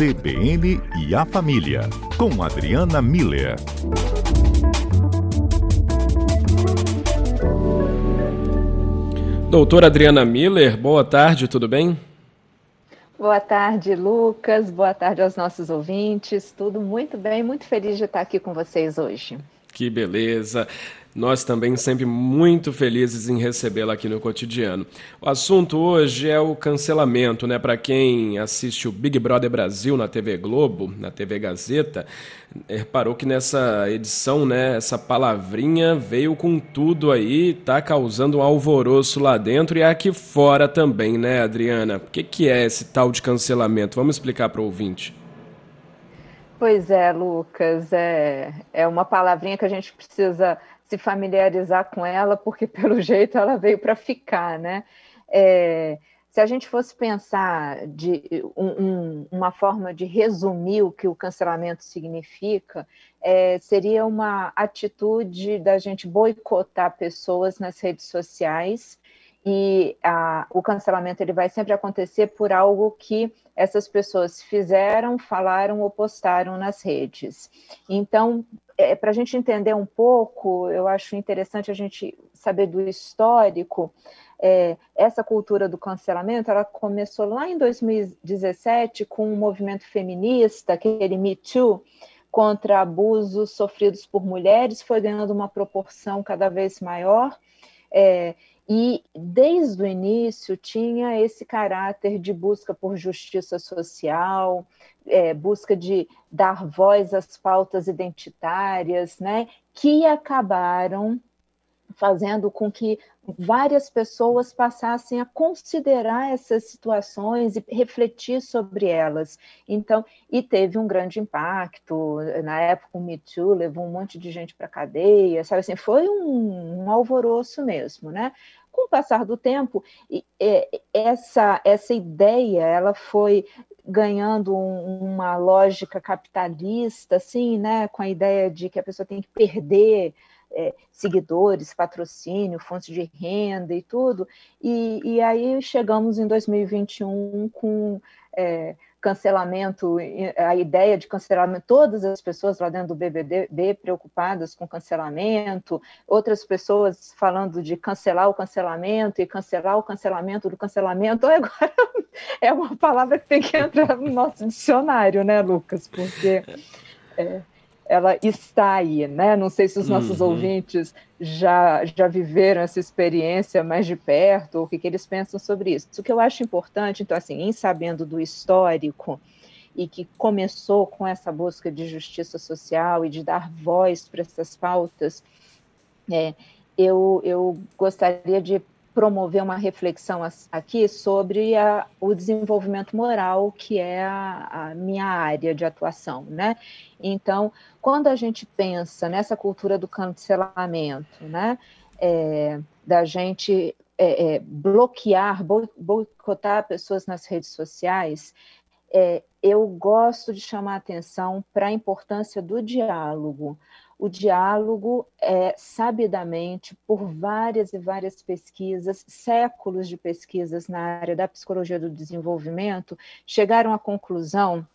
CBN e a Família, com Adriana Miller. Doutora Adriana Miller, boa tarde, tudo bem? Boa tarde, Lucas. Boa tarde aos nossos ouvintes. Tudo muito bem, muito feliz de estar aqui com vocês hoje. Que beleza. Nós também sempre muito felizes em recebê-la aqui no cotidiano. O assunto hoje é o cancelamento, né? Para quem assiste o Big Brother Brasil na TV Globo, na TV Gazeta, reparou que nessa edição, né, essa palavrinha veio com tudo aí, tá causando um alvoroço lá dentro e aqui fora também, né, Adriana? O que, que é esse tal de cancelamento? Vamos explicar para o ouvinte. Pois é, Lucas, é, é uma palavrinha que a gente precisa se familiarizar com ela, porque pelo jeito ela veio para ficar, né? É, se a gente fosse pensar de um, um, uma forma de resumir o que o cancelamento significa, é, seria uma atitude da gente boicotar pessoas nas redes sociais e a, o cancelamento ele vai sempre acontecer por algo que essas pessoas fizeram, falaram ou postaram nas redes. Então, é, para a gente entender um pouco, eu acho interessante a gente saber do histórico. É, essa cultura do cancelamento, ela começou lá em 2017 com um movimento feminista, aquele Me Too, contra abusos sofridos por mulheres, foi ganhando uma proporção cada vez maior. É, e desde o início tinha esse caráter de busca por justiça social, é, busca de dar voz às pautas identitárias, né, que acabaram fazendo com que várias pessoas passassem a considerar essas situações e refletir sobre elas. Então, e teve um grande impacto. Na época, o Me Too levou um monte de gente para a cadeia, sabe assim, foi um, um alvoroço mesmo, né? Com o passar do tempo, essa, essa ideia ela foi ganhando uma lógica capitalista, assim, né, com a ideia de que a pessoa tem que perder é, seguidores, patrocínio, fontes de renda e tudo, e, e aí chegamos em 2021 com é, cancelamento, a ideia de cancelamento, todas as pessoas lá dentro do BBB preocupadas com cancelamento, outras pessoas falando de cancelar o cancelamento e cancelar o cancelamento do cancelamento, agora é uma palavra que tem que entrar no nosso dicionário, né, Lucas? Porque é, ela está aí, né? Não sei se os nossos uhum. ouvintes já, já viveram essa experiência mais de perto, ou o que, que eles pensam sobre isso. O que eu acho importante, então, assim, em sabendo do histórico, e que começou com essa busca de justiça social e de dar voz para essas pautas, é, eu, eu gostaria de promover uma reflexão aqui sobre a, o desenvolvimento moral, que é a, a, minha área de atuação, né? Então, quando a gente pensa nessa cultura do cancelamento, né, é, da gente é, é, bloquear, boicotar pessoas nas redes sociais, é, eu gosto de chamar a atenção para a importância do diálogo o diálogo é sabidamente por várias e várias pesquisas, séculos de pesquisas na área da psicologia do desenvolvimento, chegaram à conclusão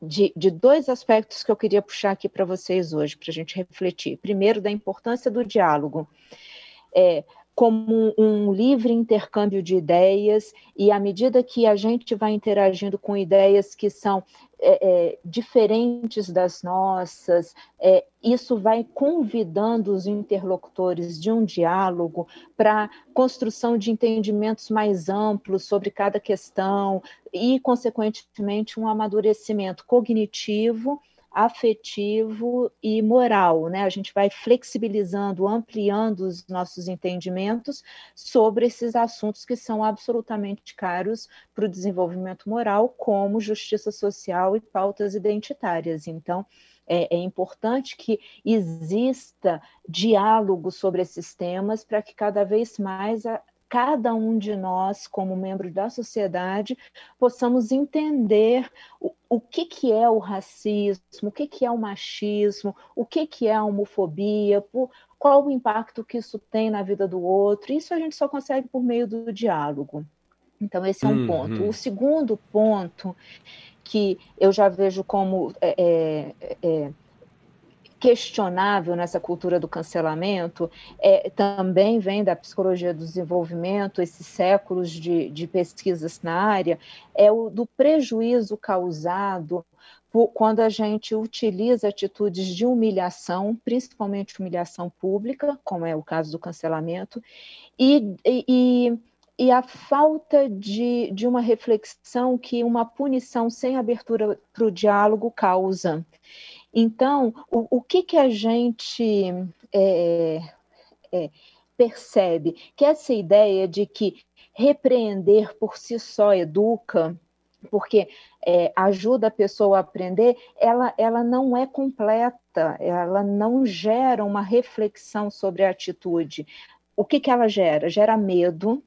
de, de, dois aspectos que eu queria puxar aqui para vocês hoje, para a gente refletir. Primeiro, da importância do diálogo. É, como um livre intercâmbio de ideias, e à medida que a gente vai interagindo com ideias que são é, é, diferentes das nossas, é, isso vai convidando os interlocutores de um diálogo para construção de entendimentos mais amplos sobre cada questão e, consequentemente, um amadurecimento cognitivo afetivo e moral, né? A gente vai flexibilizando, ampliando os nossos entendimentos sobre esses assuntos que são absolutamente caros para o desenvolvimento moral, como justiça social e pautas identitárias. Então, é, é, importante que exista diálogo sobre esses temas para que cada vez mais a, cada um de nós, como membro da sociedade, possamos entender o, o que, que é o racismo, o que, que é o machismo, o que, que é a homofobia, por, qual o impacto que isso tem na vida do outro. Isso a gente só consegue por meio do diálogo. Então, esse é um uhum. ponto. O segundo ponto que eu já vejo como é, é, é questionável nessa cultura do cancelamento é, também vem da psicologia do desenvolvimento, esses séculos de, de pesquisas na área, é o do prejuízo causado por, quando a gente utiliza atitudes de humilhação, principalmente humilhação pública, como é o caso do cancelamento, e, e, e a falta de, de uma reflexão que uma punição sem abertura para o diálogo causa. Então, o, o que, que a gente é, é, percebe? Que essa ideia de que repreender por si só educa, porque é, ajuda a pessoa a aprender, ela, ela não é completa, ela não gera uma reflexão sobre a atitude. O que, que ela gera? Gera medo,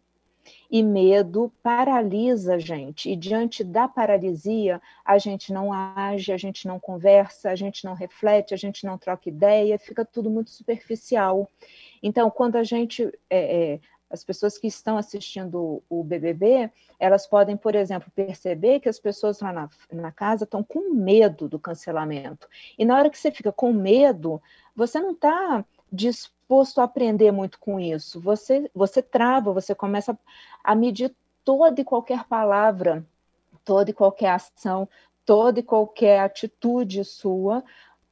e medo paralisa a gente. E diante da paralisia, a gente não age, a gente não conversa, a gente não reflete, a gente não troca ideia, fica tudo muito superficial. Então, quando a gente. É, é, as pessoas que estão assistindo o BBB, elas podem, por exemplo, perceber que as pessoas lá na, na casa estão com medo do cancelamento. E na hora que você fica com medo, você não está disposto a aprender muito com isso. Você, você trava, você começa a medir toda e qualquer palavra, toda e qualquer ação, toda e qualquer atitude sua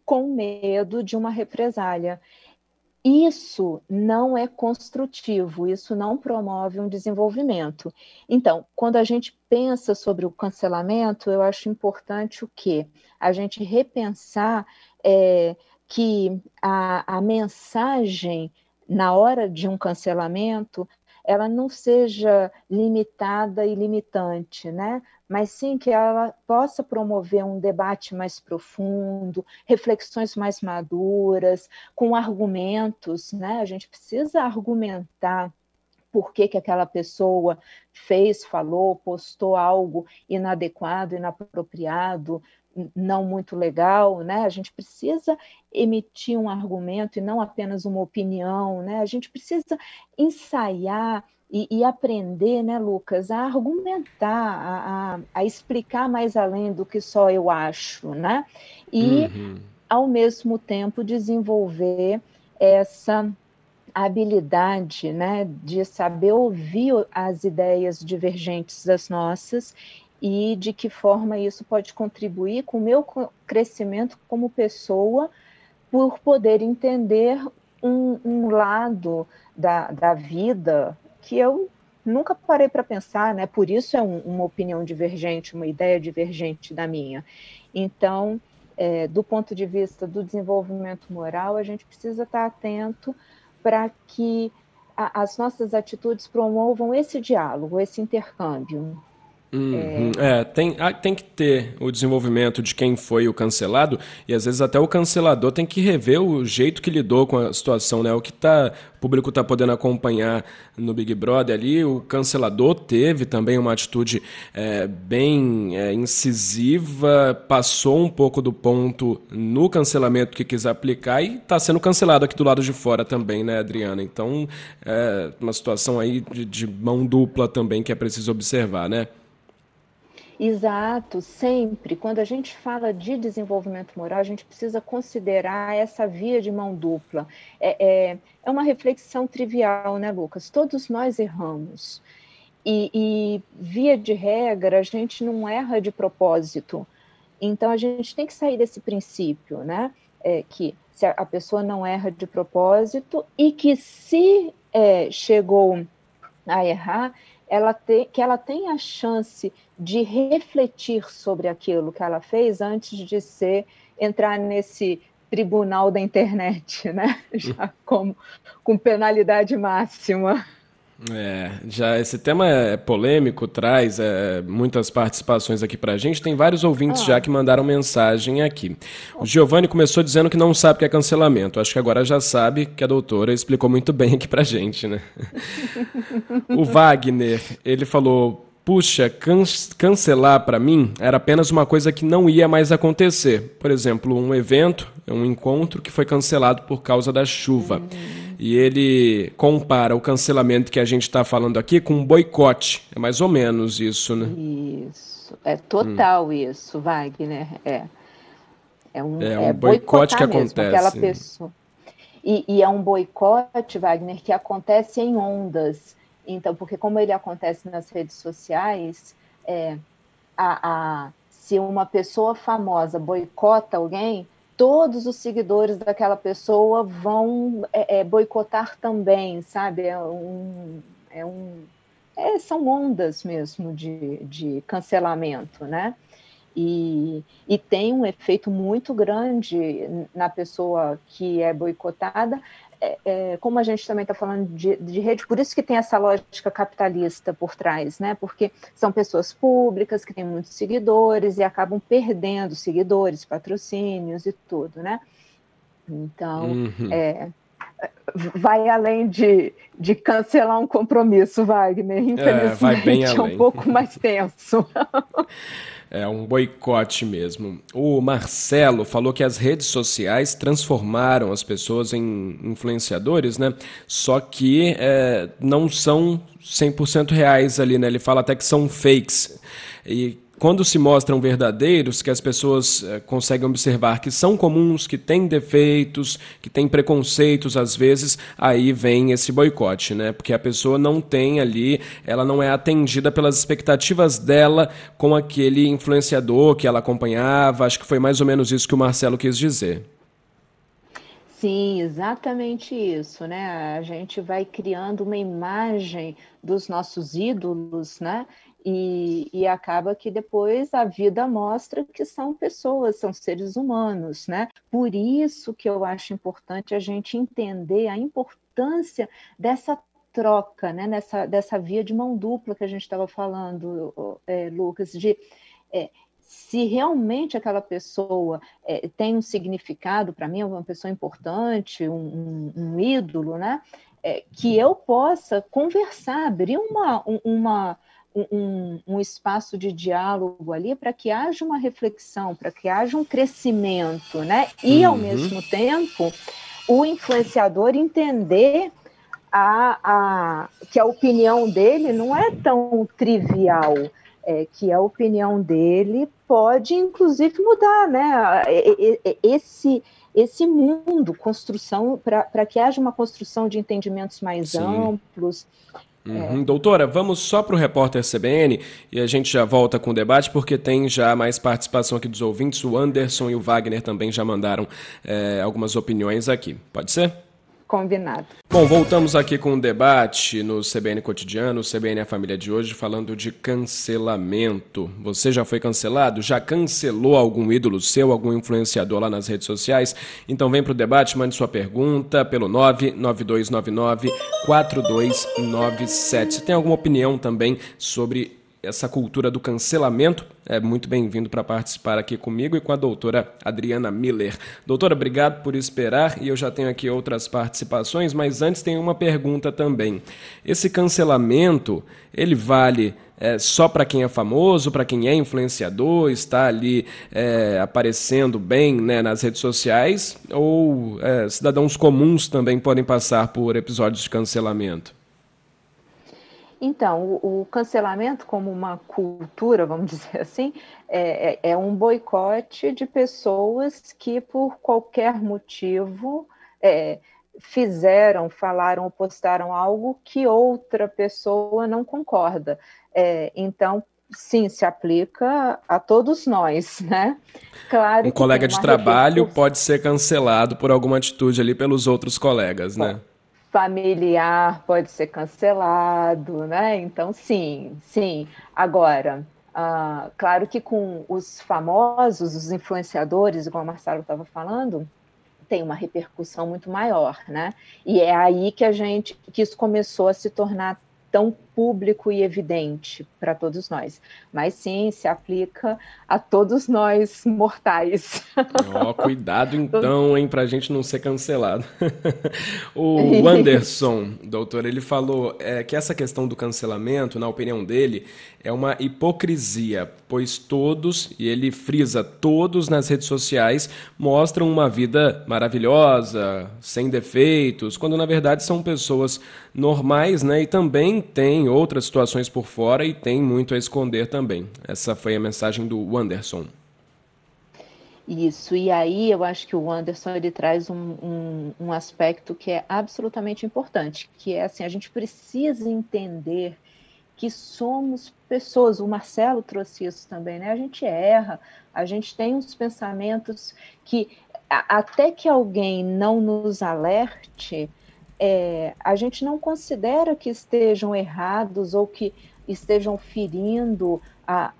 com medo de uma represália. Isso não é construtivo, isso não promove um desenvolvimento. Então, quando a gente pensa sobre o cancelamento, eu acho importante o quê? A gente repensar é, que a, a mensagem na hora de um cancelamento ela não seja limitada e limitante, né? Mas sim que ela possa promover um debate mais profundo, reflexões mais maduras, com argumentos, né? A gente precisa argumentar por que, que aquela pessoa fez, falou, postou algo inadequado, inapropriado, não muito legal, né? A gente precisa emitir um argumento e não apenas uma opinião, né? A gente precisa ensaiar e, e aprender, né, Lucas, a argumentar, a, a, a, explicar mais além do que só eu acho, né? E, uhum. ao mesmo tempo, desenvolver essa habilidade, né, de saber ouvir as ideias divergentes das nossas e de que forma isso pode contribuir com o meu crescimento como pessoa, por poder entender um, um lado da, da vida que eu nunca parei para pensar, né? Por isso é um, uma opinião divergente, uma ideia divergente da minha. Então, é, do ponto de vista do desenvolvimento moral, a gente precisa estar atento para que a, as nossas atitudes promovam esse diálogo, esse intercâmbio. Uhum. É, tem, ah, tem que ter o desenvolvimento de quem foi o cancelado e às vezes até o cancelador tem que rever o jeito que lidou com a situação, né? O que tá, o público está podendo acompanhar no Big Brother ali, o cancelador teve também uma atitude é, bem é, incisiva, passou um pouco do ponto no cancelamento que quis aplicar e está sendo cancelado aqui do lado de fora também, né, Adriana? Então, é uma situação aí de, de mão dupla também que é preciso observar, né? Exato, sempre. Quando a gente fala de desenvolvimento moral, a gente precisa considerar essa via de mão dupla. É, é, é uma reflexão trivial, né, Lucas? Todos nós erramos. E, e, via de regra, a gente não erra de propósito. Então, a gente tem que sair desse princípio, né? É, que se a pessoa não erra de propósito e que se é, chegou a errar, ela que ela tenha a chance de refletir sobre aquilo que ela fez antes de ser entrar nesse tribunal da internet, né? Já como com penalidade máxima. É, já esse tema é polêmico, traz é, muitas participações aqui pra gente. Tem vários ouvintes ah. já que mandaram mensagem aqui. O Giovanni começou dizendo que não sabe o que é cancelamento. Acho que agora já sabe que a doutora explicou muito bem aqui pra gente, né? o Wagner, ele falou: puxa, can cancelar para mim era apenas uma coisa que não ia mais acontecer. Por exemplo, um evento, um encontro que foi cancelado por causa da chuva. Uhum. E ele compara o cancelamento que a gente está falando aqui com um boicote. É mais ou menos isso, né? Isso, é total hum. isso, Wagner. É, é um, é um é boicote que acontece. Aquela pessoa. E, e é um boicote, Wagner, que acontece em ondas. Então, porque como ele acontece nas redes sociais, é, a, a, se uma pessoa famosa boicota alguém, todos os seguidores daquela pessoa vão é, é, boicotar também, sabe? É um, é um, é, são ondas mesmo de, de cancelamento, né? E, e tem um efeito muito grande na pessoa que é boicotada, é, é, como a gente também está falando de, de, rede, por isso que tem essa lógica capitalista por trás, né? Porque são pessoas públicas que têm muitos seguidores e acabam perdendo seguidores, patrocínios e tudo, né? Então, uhum. é, vai além de, de cancelar um compromisso, Wagner. Infelizmente, é, é um pouco mais tenso. É um boicote mesmo. O Marcelo falou que as redes sociais transformaram as pessoas em influenciadores, né? Só que é, não são 100% reais ali, né? Ele fala até que são fakes. E quando se mostram verdadeiros, que as pessoas eh, conseguem observar que são comuns, que têm defeitos, que têm preconceitos às vezes, aí vem esse boicote, né? Porque a pessoa não tem ali, ela não é atendida pelas expectativas dela com aquele influenciador que ela acompanhava. Acho que foi mais ou menos isso que o Marcelo quis dizer. Sim, exatamente isso, né? A gente vai criando uma imagem dos nossos ídolos, né? E, e, acaba que depois a vida mostra que são pessoas, são seres humanos, né? Por isso que eu acho importante a gente entender a importância dessa troca, né? Nessa, dessa via de mão dupla que a gente estava falando, é, Lucas, de é, se realmente aquela pessoa é, tem um significado para mim, é uma pessoa importante, um, um, um ídolo, né? É, que eu possa conversar, abrir uma, uma um, um, espaço de diálogo ali para que haja uma reflexão, para que haja um crescimento, né? E, uhum. ao mesmo tempo, o influenciador entender a, a, que a opinião dele não é tão trivial, é, que a opinião dele pode, inclusive, mudar, né? Esse, esse mundo, construção, para que haja uma construção de entendimentos mais Sim. amplos, Uhum. Doutora, vamos só para o repórter CBN e a gente já volta com o debate, porque tem já mais participação aqui dos ouvintes. O Anderson e o Wagner também já mandaram é, algumas opiniões aqui. Pode ser? Combinado. Bom, voltamos aqui com o um debate no CBN Cotidiano, CBN A Família de hoje, falando de cancelamento. Você já foi cancelado? Já cancelou algum ídolo seu, algum influenciador lá nas redes sociais? Então vem para o debate, mande sua pergunta pelo 99299 4297. Se tem alguma opinião também sobre essa cultura do cancelamento, é muito bem-vindo para participar aqui comigo e com a doutora Adriana Miller. Doutora, obrigado por esperar e eu já tenho aqui outras participações, mas antes tem uma pergunta também. Esse cancelamento, ele vale é, só para quem é famoso, para quem é influenciador, está ali é, aparecendo bem né, nas redes sociais, ou é, cidadãos comuns também podem passar por episódios de cancelamento? Então, o, o, cancelamento como uma cultura, vamos dizer assim, é, é, é, um boicote de pessoas que, por qualquer motivo, é, fizeram, falaram ou postaram algo que outra pessoa não concorda. É, então, sim, se aplica a todos nós, né? Claro. Um colega de trabalho pode ser cancelado por alguma atitude ali pelos outros colegas, né? Familiar pode ser cancelado, né? Então, sim, sim. Agora, uh, claro que com os famosos, os influenciadores, como o Marcelo estava falando, tem uma repercussão muito maior, né? E é aí que a gente, que isso começou a se tornar tão público e evidente para todos nós, mas sim se aplica a todos nós mortais. Oh, cuidado então, hein, para a gente não ser cancelado. o Anderson, doutor, ele falou é, que essa questão do cancelamento, na opinião dele, é uma hipocrisia, pois todos, e ele frisa todos nas redes sociais, mostram uma vida maravilhosa, sem defeitos, quando na verdade são pessoas normais, né? E também outras situações por fora e tem muito a esconder também. Essa foi a mensagem do Anderson. Isso, e aí eu acho que o Anderson ele traz um, um, um aspecto que é absolutamente importante, que é assim, a gente precisa entender que somos pessoas. O Marcelo trouxe isso também, né? A gente erra, a gente tem uns pensamentos que a, até que alguém não nos alerte, é, a gente não considera que estejam errados ou que estejam ferindo a,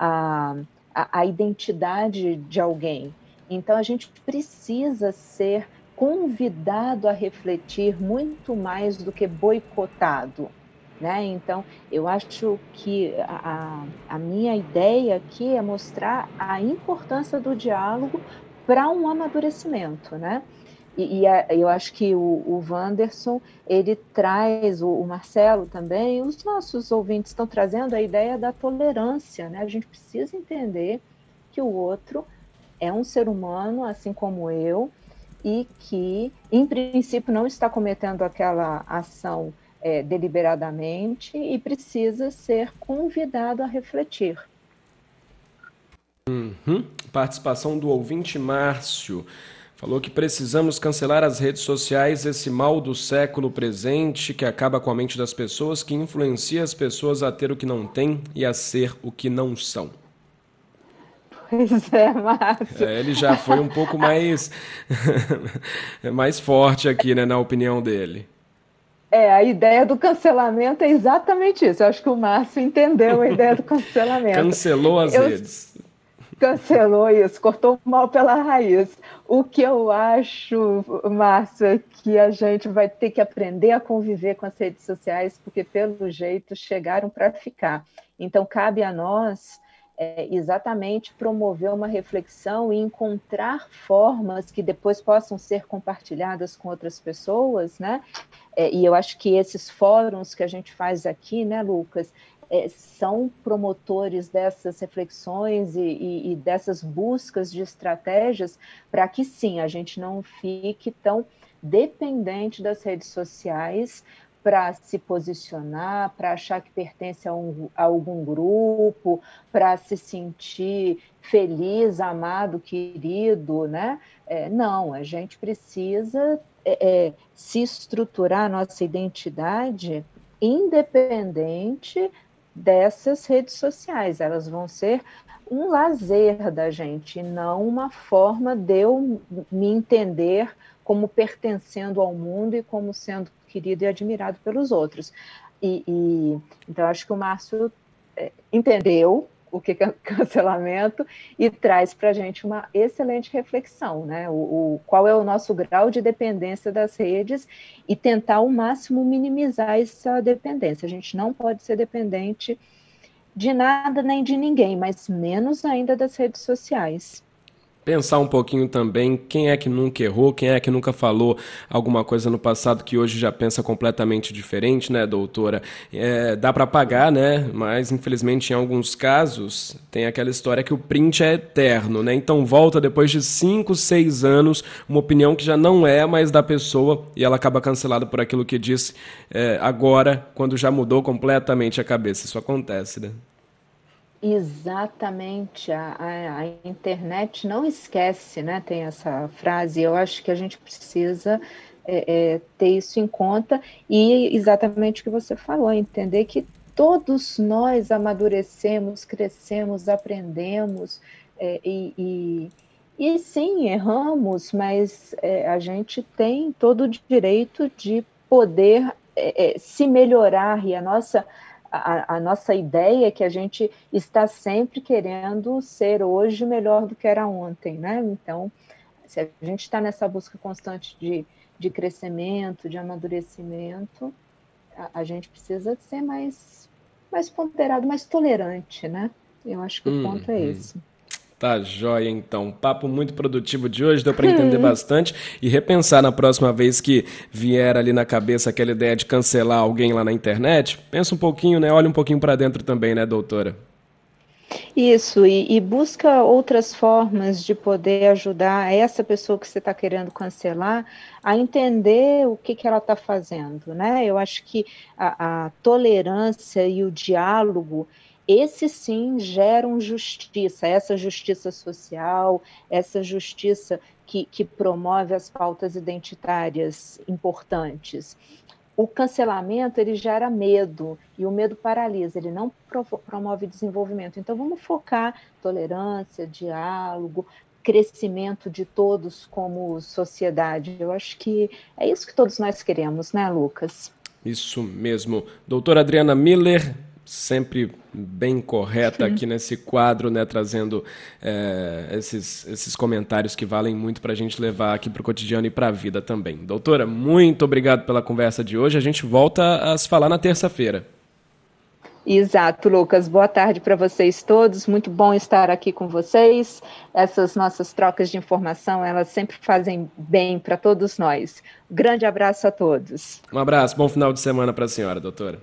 a, a identidade de alguém. Então a gente precisa ser convidado a refletir muito mais do que boicotado. Né? Então, eu acho que a, a minha ideia aqui é mostrar a importância do diálogo para um amadurecimento, né? E, e a, eu acho que o, o Wanderson, ele traz, o, o, Marcelo também, os nossos ouvintes estão trazendo a ideia da tolerância, né? A gente precisa entender que o outro é um ser humano, assim como eu, e que, em princípio, não está cometendo aquela ação é, deliberadamente e precisa ser convidado a refletir. Uhum. Participação do ouvinte Márcio. Falou que precisamos cancelar as redes sociais, esse mal do século presente que acaba com a mente das pessoas, que influencia as pessoas a ter o que não têm e a ser o que não são. Pois é, Márcio. É, ele já foi um pouco mais, mais forte aqui, né, na opinião dele. É, a ideia do cancelamento é exatamente isso. Eu acho que o Márcio entendeu a ideia do cancelamento. Cancelou as eu, redes. Cancelou isso, cortou mal pela raiz. O que eu acho, Márcio, é que a gente vai ter que aprender a conviver com as redes sociais, porque, pelo jeito, chegaram para ficar. Então, cabe a nós é, exatamente promover uma reflexão e encontrar formas que depois possam ser compartilhadas com outras pessoas, né? É, e eu acho que esses fóruns que a gente faz aqui, né, Lucas, é, são promotores dessas reflexões e, e, e dessas buscas de estratégias para que sim a gente não fique tão dependente das redes sociais para se posicionar, para achar que pertence a, um, a algum grupo, para se sentir feliz, amado, querido, né? É, não, a gente precisa é, é, se estruturar a nossa identidade independente dessas redes sociais. Elas vão ser um lazer da gente, não uma forma de eu me entender como pertencendo ao mundo e como sendo querido e admirado pelos outros. E, e então acho que o Márcio é, entendeu o que é cancelamento e traz para a gente uma excelente reflexão, né? O, o, qual é o nosso grau de dependência das redes e tentar ao máximo minimizar essa dependência. A gente não pode ser dependente de nada nem de ninguém, mas menos ainda das redes sociais pensar um pouquinho também quem é que nunca errou, quem é que nunca falou alguma coisa no passado que hoje já pensa completamente diferente, né, doutora? É, dá para pagar, né? Mas infelizmente em alguns casos tem aquela história que o print é eterno, né? Então volta depois de 5, 6 anos uma opinião que já não é mais da pessoa e ela acaba cancelada por aquilo que disse é, agora, quando já mudou completamente a cabeça. Isso acontece, né? Exatamente, a, a, a, internet não esquece, né? Tem essa frase. Eu acho que a gente precisa é, é, ter isso em conta e exatamente o que você falou, entender que todos nós amadurecemos, crescemos, aprendemos é, e, e, e, sim, erramos, mas é, a gente tem todo o direito de poder é, é, se melhorar e a nossa a, a, nossa ideia é que a gente está sempre querendo ser hoje melhor do que era ontem, né? Então, se a gente está nessa busca constante de, de crescimento, de amadurecimento, a, a gente precisa ser mais mais ponderado, mais tolerante, né? Eu acho que o ponto é esse. Tá jóia, então. Papo muito produtivo de hoje, deu para entender bastante e repensar na próxima vez que vier ali na cabeça aquela ideia de cancelar alguém lá na internet. Pensa um pouquinho, né? Olha um pouquinho para dentro também, né, doutora? Isso, e, e, busca outras formas de poder ajudar essa pessoa que você está querendo cancelar a entender o que, que ela está fazendo, né? Eu acho que a, a tolerância e o diálogo esse sim geram justiça, essa justiça social, essa justiça que, que promove as pautas identitárias importantes. O cancelamento ele gera medo e o medo paralisa, ele não promove desenvolvimento. Então vamos focar tolerância, diálogo, crescimento de todos como sociedade. Eu acho que é isso que todos nós queremos, né, Lucas? Isso mesmo. Doutora Adriana Miller, sempre bem correta aqui nesse quadro, né, trazendo é, esses, esses comentários que valem muito para a gente levar aqui para o cotidiano e para a vida também. Doutora, muito obrigado pela conversa de hoje. A gente volta a se falar na terça-feira. Exato, Lucas. Boa tarde para vocês todos. Muito bom estar aqui com vocês. Essas nossas trocas de informação, elas sempre fazem bem para todos nós. grande abraço a todos. Um abraço, bom final de semana para a senhora, doutora.